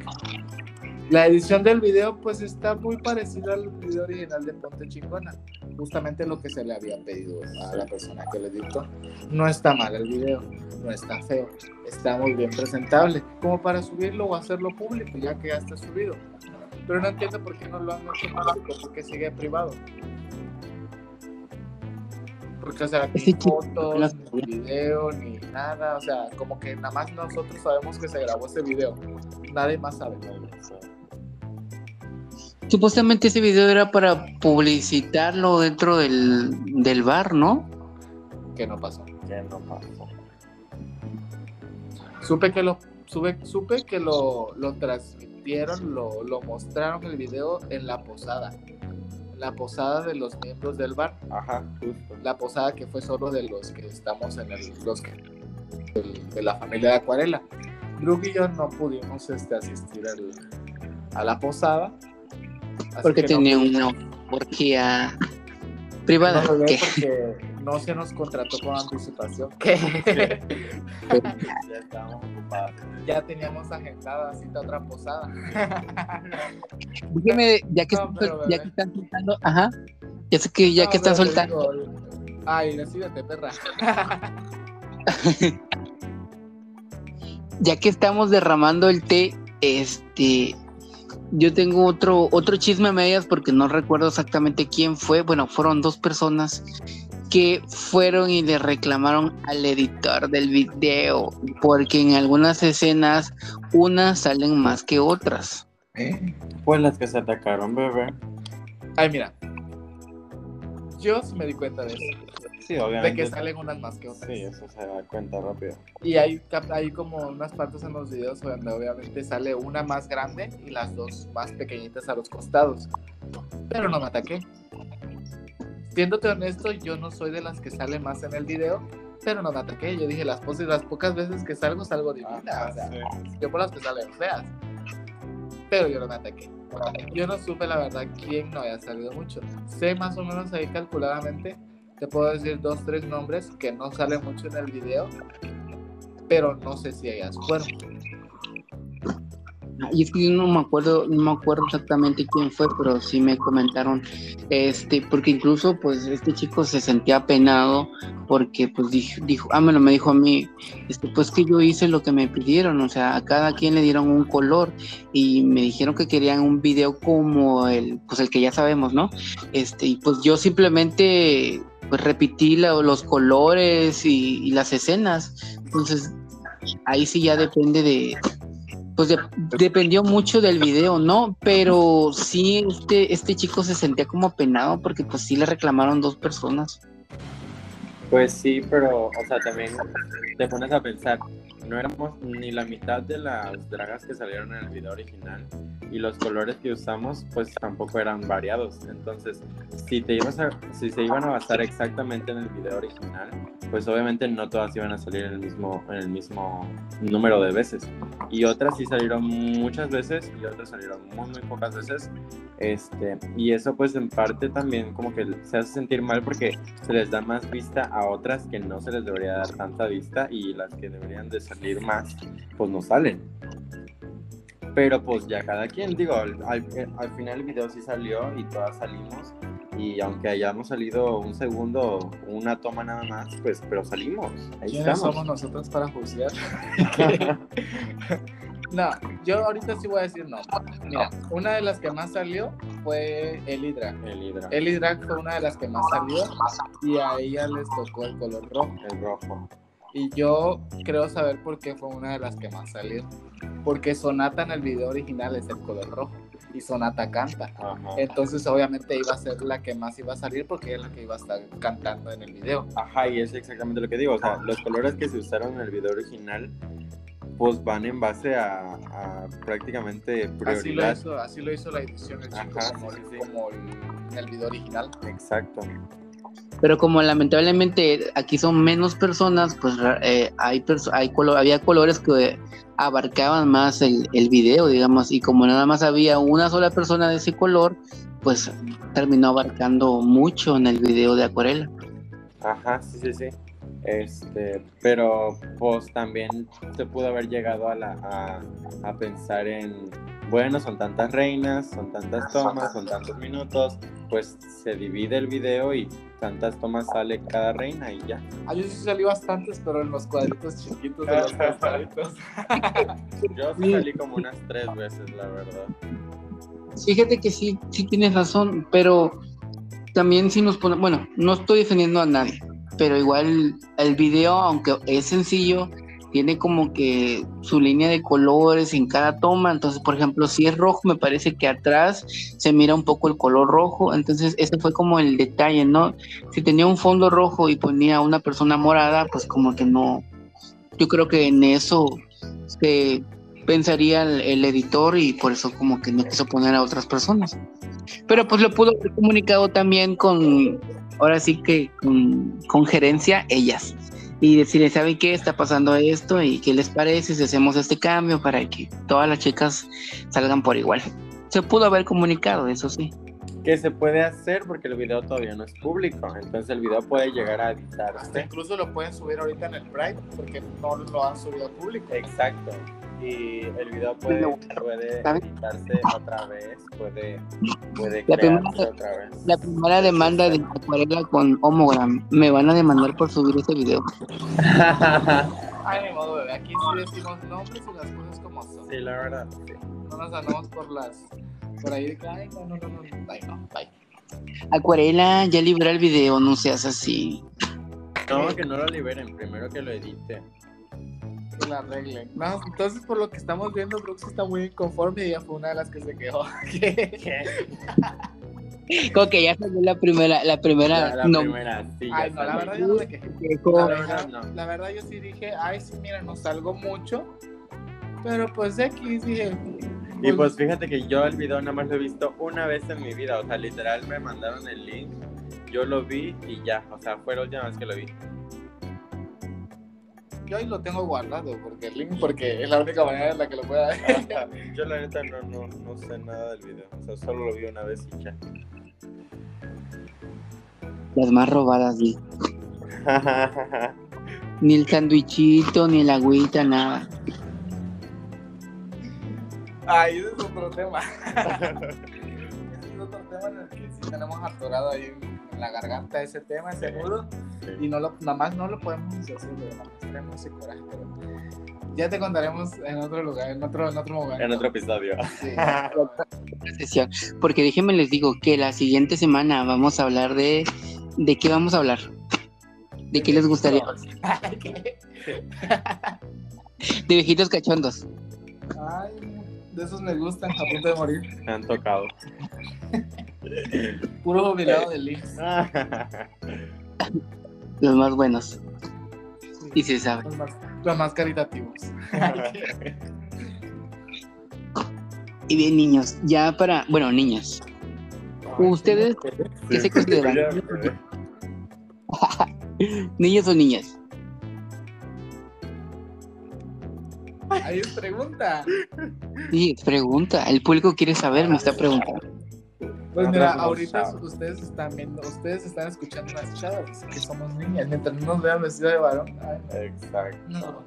La edición del video pues está muy parecida al video original de Ponte Chingona, justamente lo que se le había pedido a la persona que lo editó. No está mal el video, no está feo, está muy bien presentable, como para subirlo o hacerlo público ya que ya está subido. Pero no entiendo por qué no lo han hecho público, por qué sigue privado. Porque, o sea, ni fotos, las- ni video, ni nada. O sea, como que nada más nosotros sabemos que se grabó ese video. Nadie más sabe. Supuestamente ese video era para publicitarlo dentro del, del bar, ¿no? Que no pasó. Que no pasó. Supe que lo, sube, supe que lo, lo lo, lo mostraron el video en la posada. La posada de los miembros del bar. Ajá, justo. La posada que fue solo de los que estamos en el, los que, de la familia de Acuarela. Drug y yo no pudimos este, asistir al- a la posada. Porque no tenía una orgía privada. no porque no se nos contrató con anticipación. ¿Qué? Ya estábamos ocupados. ya teníamos agendada cita otra posada. Dígame, ya que, No, pero, ya que están soltando, ajá. Ya sé que ya No, que están soltando. digo, Ay, decídete, perra. ya que estamos derramando el té, este, yo tengo otro, otro chisme a medias porque no recuerdo exactamente quién fue. Bueno, fueron dos personas que fueron y le reclamaron al editor del video porque en algunas escenas unas salen más que otras. Pues las que se atacaron, bebé. Ay, mira. Yo sí me di cuenta de eso. Sí, De obviamente. que salen unas más que otras. Sí, eso se da cuenta rápido. Y hay, hay como unas partes en los videos donde obviamente sale una más grande y las dos más pequeñitas a los costados. Pero no me ataqué. Siéndote honesto, yo no soy de las que sale más en el video, pero no me ataqué. Yo dije, las, pos- las pocas veces que salgo, salgo divina. Ajá, o sea, sí. yo por las que salen feas. Pero yo no me ataqué. Yo no supe la verdad quién no haya salido mucho. Sé más o menos ahí calculadamente, te puedo decir dos, tres nombres que no salen mucho en el video, pero no sé si ellas fueron. Y es que yo no me acuerdo, no me acuerdo exactamente quién fue, pero sí me comentaron, este, porque incluso pues este chico se sentía penado porque pues dijo, dijo ah, bueno, me dijo a mí, este, pues que yo hice lo que me pidieron, o sea, a cada quien le dieron un color y me dijeron que querían un video como el, pues el que ya sabemos, ¿no? Este, y pues yo simplemente pues repetí los colores y las escenas, entonces ahí sí ya depende de, pues de- dependió mucho del video, ¿no? Pero sí, este, este chico se sentía como penado porque pues sí le reclamaron dos personas. Pues sí, pero, o sea, también te pones a pensar, no éramos ni la mitad de las dragas que salieron en el video original y los colores que usamos pues tampoco eran variados. Entonces, si te ibas a, si se iban a basar exactamente en el video original, pues obviamente no todas iban a salir en el mismo, en el mismo número de veces. Y otras sí salieron muchas veces y otras salieron muy, muy pocas veces. Este, y eso pues en parte también como que se hace sentir mal porque se les da más vista a otras que no se les debería dar tanta vista y las que deberían de salir más, pues no salen. Pero pues ya cada quien, digo, al, al- al final el video sí salió y todas salimos y aunque hayamos salido un segundo, una toma nada más, pues pero salimos, ahí ¿Quiénes estamos. somos nosotros para juzgar? No, yo ahorita sí voy a decir no. Mira, una de las que más salió fue Ellie Drag. El hidra. Ellie Drag fue una de las que más salió y a ella les tocó el color rojo. El rojo. Y yo creo saber por qué fue una de las que más salió. Porque Sonata en el video original es el color rojo y Sonata canta. Ajá. Entonces obviamente iba a ser la que más iba a salir porque ella es la que iba a estar cantando en el video. Ajá, y es exactamente lo que digo. O sea, los colores que se usaron en el video original, pues van en base a, a prácticamente Así lo, prioridad. hizo, así lo hizo la edición el chico Ajá, como, sí, sí. como el- en el video original. Exacto. Pero como lamentablemente aquí son menos personas, pues eh, hay, perso- hay colo- había colores que abarcaban más el, el video, digamos, y como nada más había una sola persona de ese color, pues terminó abarcando mucho en el video de acuarela. Ajá, sí, sí, sí. Este, pero pues también se pudo haber llegado a, la, a, a pensar en, bueno, son tantas reinas, son tantas tomas, son tantos minutos, pues se divide el video y tantas tomas sale cada reina y ya. Ah, yo sí salí bastantes, pero en los cuadritos chiquitos de los cuadritos. Yo sí salí como unas tres veces, la verdad. Fíjate que sí, sí tienes razón, pero también si nos ponemos, bueno, no estoy defendiendo a nadie, pero igual el video, aunque es sencillo, tiene como que su línea de colores en cada toma, entonces por ejemplo si es rojo me parece que atrás se mira un poco el color rojo, entonces ese fue como el detalle, ¿no? Si tenía un fondo rojo y ponía una persona morada, pues como que no, yo creo que en eso se pensaría el, el editor y por eso como que no quiso poner a otras personas. Pero pues lo pudo haber comunicado también con, ahora sí que con, con gerencia ellas. Y decirle, ¿saben qué? Está pasando esto y qué les parece si hacemos este cambio para que todas las chicas salgan por igual. Se pudo haber comunicado, eso sí. Que se puede hacer porque el video todavía no es público, entonces el video puede llegar a Hasta editarse. incluso lo pueden subir ahorita en el Pride porque no lo han subido al público. Exacto. Y el video puede, puede ¿Sabes? editarse otra vez, puede, puede La crearse primera- otra vez. La primera demanda de acuarela con Homogram. Me van a demandar por subir este video. Ay, ni modo, bebé. Aquí sí decimos nombres y las cosas como son. sí, la verdad. sí. No nos andamos por las. Por ahí de que, ay, no, no, no, no. Ay, no, bye. Acuarela, ya libera el video, no seas así. No, que no lo liberen, primero que lo edite. Que la arreglen. No, entonces por lo que estamos viendo, Brooks está muy inconforme y ella fue una de las que se quejó. Como que ya salió la primera, la primera, la no, primera, sí, ya Ay, no, la verdad yo no me quejé. quejó. La La verdad, verdad, no. la verdad yo sí dije, ay, sí, mira, no salgo mucho. Pero pues X dije. Y pues fíjate que yo el video nada más lo he visto una vez en mi vida, o sea, literal me mandaron el link, yo lo vi y ya, o sea, fue la última vez que lo vi. Yo ahí lo tengo guardado porque el link, porque es la única manera en la que lo pueda ver. Ajá, Yo la neta no, no, no sé nada del video, o sea, solo lo vi una vez y ya. Las más robadas, ni, ni el sandwichito, ni el agüita, nada. Ay, ese es otro tema. ese es otro tema en el que sí tenemos atorado ahí en, la garganta ese tema, ese nudo. Y no lo, nada más no lo podemos decir, nada más tenemos ese coraje. Pero ya te contaremos en otro lugar, en otro, en otro momento. en otro episodio. Sí. sesión. Porque déjenme les digo que la siguiente semana vamos a hablar de. ¿De qué vamos a hablar? ¿De qué les gustaría? ¿Qué? De viejitos cachondos. Ay, de esos me gustan, a punto de morir. Me han tocado. Puro jubilado de Lix. Los más buenos. Y se sabe. Los más, los más caritativos. Y bien, niños, ya para. Bueno, niñas. ¿Ustedes qué se consideran? ¿Niños o niñas? Ahí es pregunta. Sí, pregunta. El público quiere saber, me está preguntando. Pues mira, ahorita ustedes están viendo, ustedes están escuchando las chavas, que somos niñas. Mientras no nos vean vestido de varón. Ay, Exacto. no.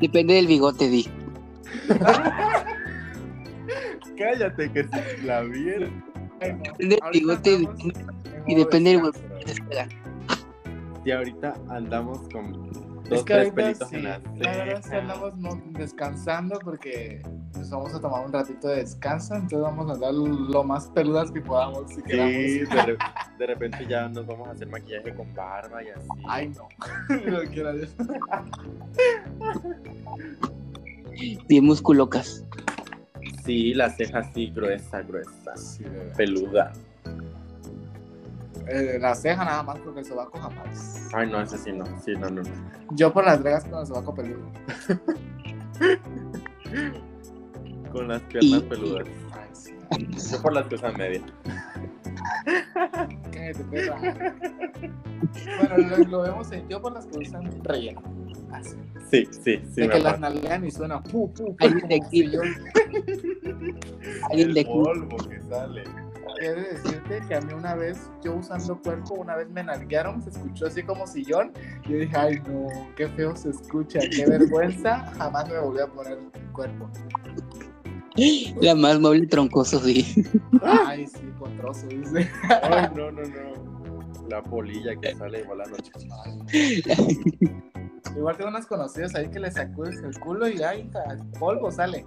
Depende del bigote, di. Cállate que si la vieron. Depende del bigote y modo depende del huevo se. Y ahorita andamos con dos, es que tres ahorita sí, en la la verdad sí ceja. andamos no- descansando porque pues, vamos a tomar un ratito de descanso, entonces vamos a andar lo más peludas que podamos si Sí, queramos. de, re- de repente ya nos vamos a hacer maquillaje con barba y así. Ay, no. no quiero Dios. Bien musculocas. Sí, la ceja así gruesa, gruesa, Sí, peluda. Eh, la ceja nada más porque el sobaco jamás. Ay, no, ese sí no. Sí, no, no. no. Yo por las dragas con el sobaco peludo. Con las piernas Y- peludas. Ay, sí. Yo por las que usan media. Cállate, perra. Bueno, lo, lo vemos en yo por las que usan relleno. Así. Sí, sí, sí. de que las pasa. nalguean y suena pu, pu, pu. Alguien de yo Alguien de polvo que sale. He de decirte que a mí una vez, yo usando cuerpo, una vez me nalguearon, se escuchó así como sillón. Y yo dije, ay no, qué feo se escucha, qué vergüenza. Jamás me volví a poner cuerpo. La más móvil troncoso, sí. Ay, sí, con trozo, dice. Ay, no, no, no. La polilla que sale volando. Igual tengo unos conocidos ahí que le sacudes el culo y ay, polvo sale.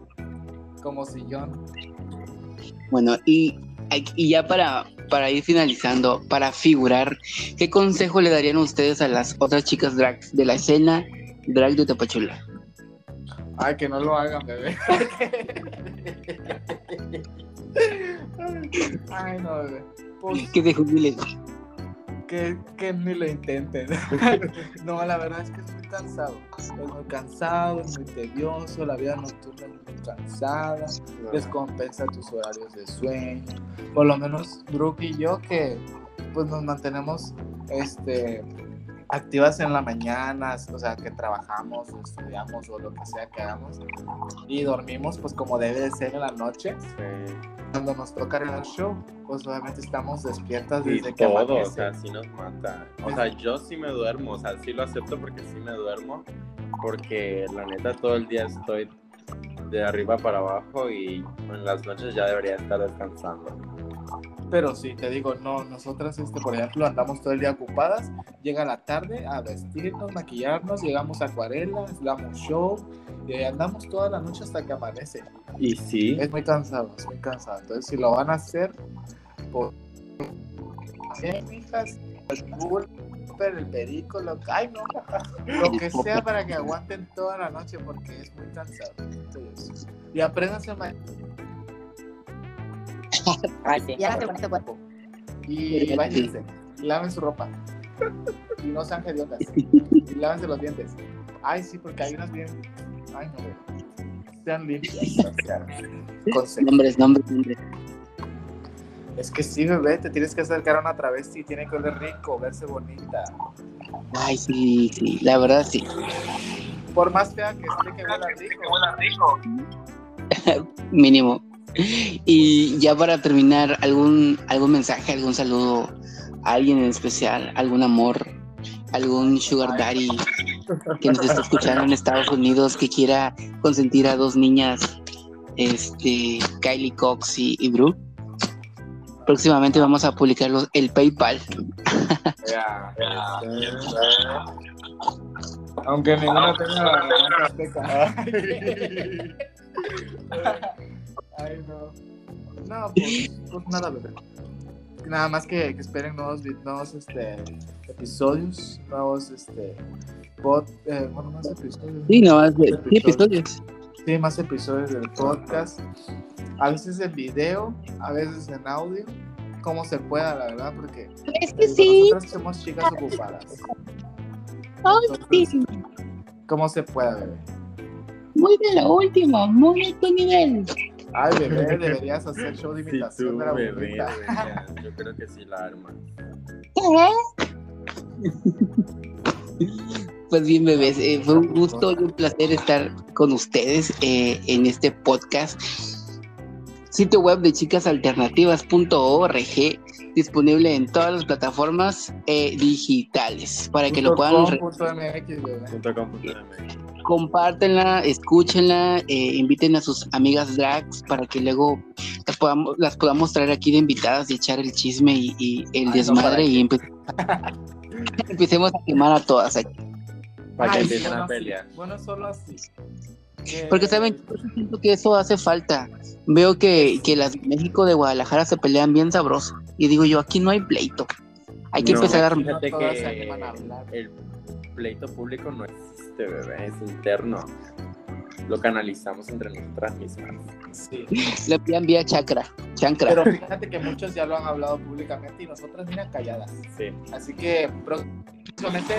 Como sillón. Bueno, y, y ya para, para ir finalizando, para figurar, ¿qué consejo le darían ustedes a las otras chicas drag de la escena drag de Tapachula? Ay, que no lo hagan, bebé. Ay, no, bebé. Pues Que se jubilen. Que, que ni lo intenten. no, la verdad es que es muy cansado. Es muy cansado, es muy tedioso. La vida nocturna es muy cansada. Descompensa tus horarios de sueño. Por lo menos Brooke y yo que pues nos mantenemos este activas en la mañana, o sea, que trabajamos, o estudiamos o lo que sea que hagamos y dormimos pues como debe de ser en la noche. Sí. Cuando nos toca el show, pues obviamente estamos despiertas Y desde que todo, o amanece. sea, sí nos mata. O sea, yo sí me duermo, o sea, sí lo acepto porque sí me duermo, porque la neta todo el día estoy de arriba para abajo y en las noches ya debería estar descansando. Pero sí, te digo, no, nosotras, este, por ejemplo, andamos todo el día ocupadas, llega la tarde a vestirnos, maquillarnos, llegamos a acuarelas, damos show, y andamos toda la noche hasta que amanece. Y sí, Es muy cansado, es muy cansado. Entonces, si lo van a hacer, por... Hijas, el perico, lo que... Ay, no, lo que sea para que aguanten toda la noche porque es muy cansado. Entonces, y apréndanse Ay, sí. Y hágase con este cuerpo. y laven su ropa. Y no sean hediondas. Y lávense los dientes. Ay, sí, porque hay unas bien... Ay, no, güey. Sean limpias. o sea, consejo. Nombres, nombres, nombres. Es que sí, bebé, te tienes que acercar a una travesti, tiene que oler rico, verse bonita. Ay, sí, sí, la verdad sí. Por más fea que esté, que huela rico. Mínimo. Y ya para terminar, algún, algún mensaje, algún saludo a alguien en especial, algún amor, algún sugar daddy que nos está escuchando en Estados Unidos que quiera consentir a dos niñas, este, Kylie Cox y, y Brooke. Próximamente vamos a publicar los- el PayPal. Ya, Aunque ninguno tenga la azteca. Ay, no. No, pues, pues nada, bebé. Nada más que, que esperen nuevos, nuevos este, episodios, nuevos este, pod, eh, bueno, más episodios. Sí, no, más de sí, episodios. Sí, más episodios del podcast. A veces en video, a veces en audio. Como se pueda, la verdad, porque Es te digo, nosotras somos chicas ocupadas. Entonces, como se pueda, bebé. Muy de lo último, muy alto nivel. Ay, bebé, deberías hacer show de imitación tú, de la bebé, yo creo que sí la arma. Pues bien, bebés, eh, fue un gusto y un placer estar con ustedes eh, en este podcast. Sitio web de chicasalternativas.org, disponible en todas las plataformas eh, digitales para que lo puedan compártenla, escúchenla, eh, inviten a sus amigas drags para que luego las podamos, las podamos traer aquí de invitadas y echar el chisme y, y el Ay, desmadre ¿para y empe- empecemos a quemar a todas aquí. Para que Ay, empiecen bueno, a pelear. Bueno, solo así. Que- Porque saben, yo siento que eso hace falta. Veo que, que las de México de Guadalajara se pelean bien sabroso. Y digo yo, aquí no hay pleito. Hay que No, empezar a armar. Que a el pleito público no existe, bebé, es interno. Lo canalizamos entre nosotras mismas. Sí. Le pelean vía chakra. Chancra. Pero fíjate que muchos ya lo han hablado públicamente y nosotras, mira, calladas. Sí. Así que próximamente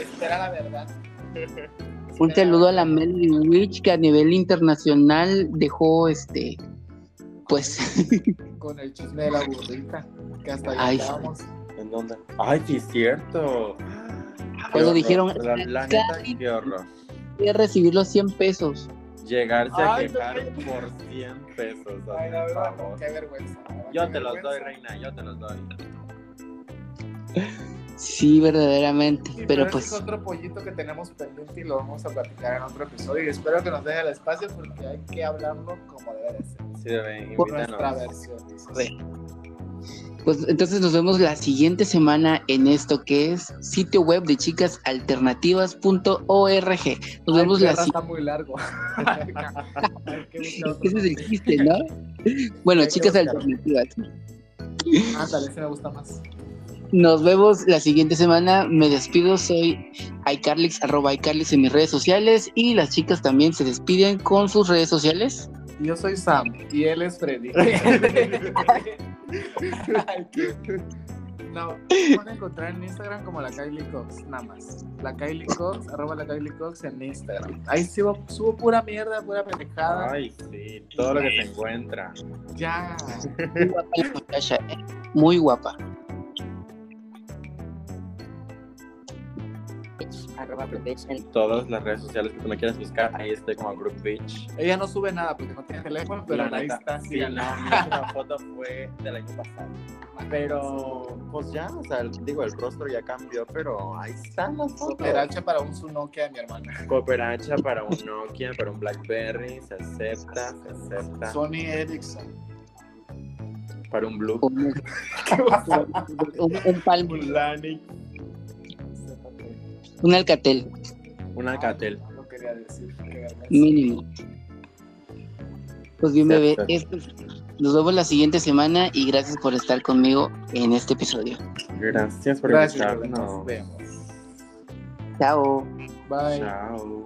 espera la verdad. Un saludo a la Melody Witch que a nivel internacional dejó este. Pues Con el chisme de la burrita, que hasta sí. estábamos. ¿En dónde? Ay, sí, es cierto. Qué Cuando dijeron, La, la neta, qué horror. voy a recibir los 100 pesos. Llegarse a Ay, no, quejar no. por 100 pesos. Ay, la verdad, favor. qué vergüenza. Yo qué te los doy, vergüenza. reina, yo te los doy. Sí, verdaderamente. Sí, pero pues. es otro pollito que tenemos pendiente y lo vamos a platicar en otro episodio. Y espero que nos deje el espacio porque hay que hablarlo como debe de ser. Sí, bebé, Nuestra invítanos. versión. dices. Pues entonces nos vemos la siguiente semana en esto que es sitio web de chicasalternativas.org. Nos Ay, vemos la está muy largo. Hay que buscar otro Ese es el nombre. chiste, ¿no? Bueno, Hay chicas alternativas. Ándale, ese me gusta más. Nos vemos la siguiente semana. Me despido, soy iCarlix, arroba iCarlix en mis redes sociales. Y las chicas también se despiden con sus redes sociales. Yo soy Sam y él es Freddy. No, van a encontrar en Instagram como la Kylie Cox, nada más. La Kylie Cox, arroba la Kylie Cox en Instagram. Ahí subo, subo pura mierda, pura pendejada. Ay, sí, todo lo que se encuentra. Ya. Muy guapa la muchacha, ¿eh? Muy guapa. Arroba Beach en Todas las redes sociales que tú me quieras buscar, ahí estoy como Group Beach. Ella no sube nada porque no tiene teléfono, pero La ahí neta, está. Sí, la, última foto fue del año pasado. Pero, pues ya, o sea, el- digo, el rostro ya cambió, pero ahí están las fotos. Cooperacha para un su Nokia de mi hermana. Cooperacha para un Nokia, para un Blackberry, se acepta, se acepta. Sony Ericsson. Para un Blue. Un, un, un palmo, Un Lanix. Un alcatel, Un Alcatel. No quería decir. mínimo. Pues bien, bebé, esto- nos vemos la siguiente semana y gracias por estar conmigo en este episodio. Gracias por Gracias, escucharnos. nos vemos. Chao. Bye. Chao.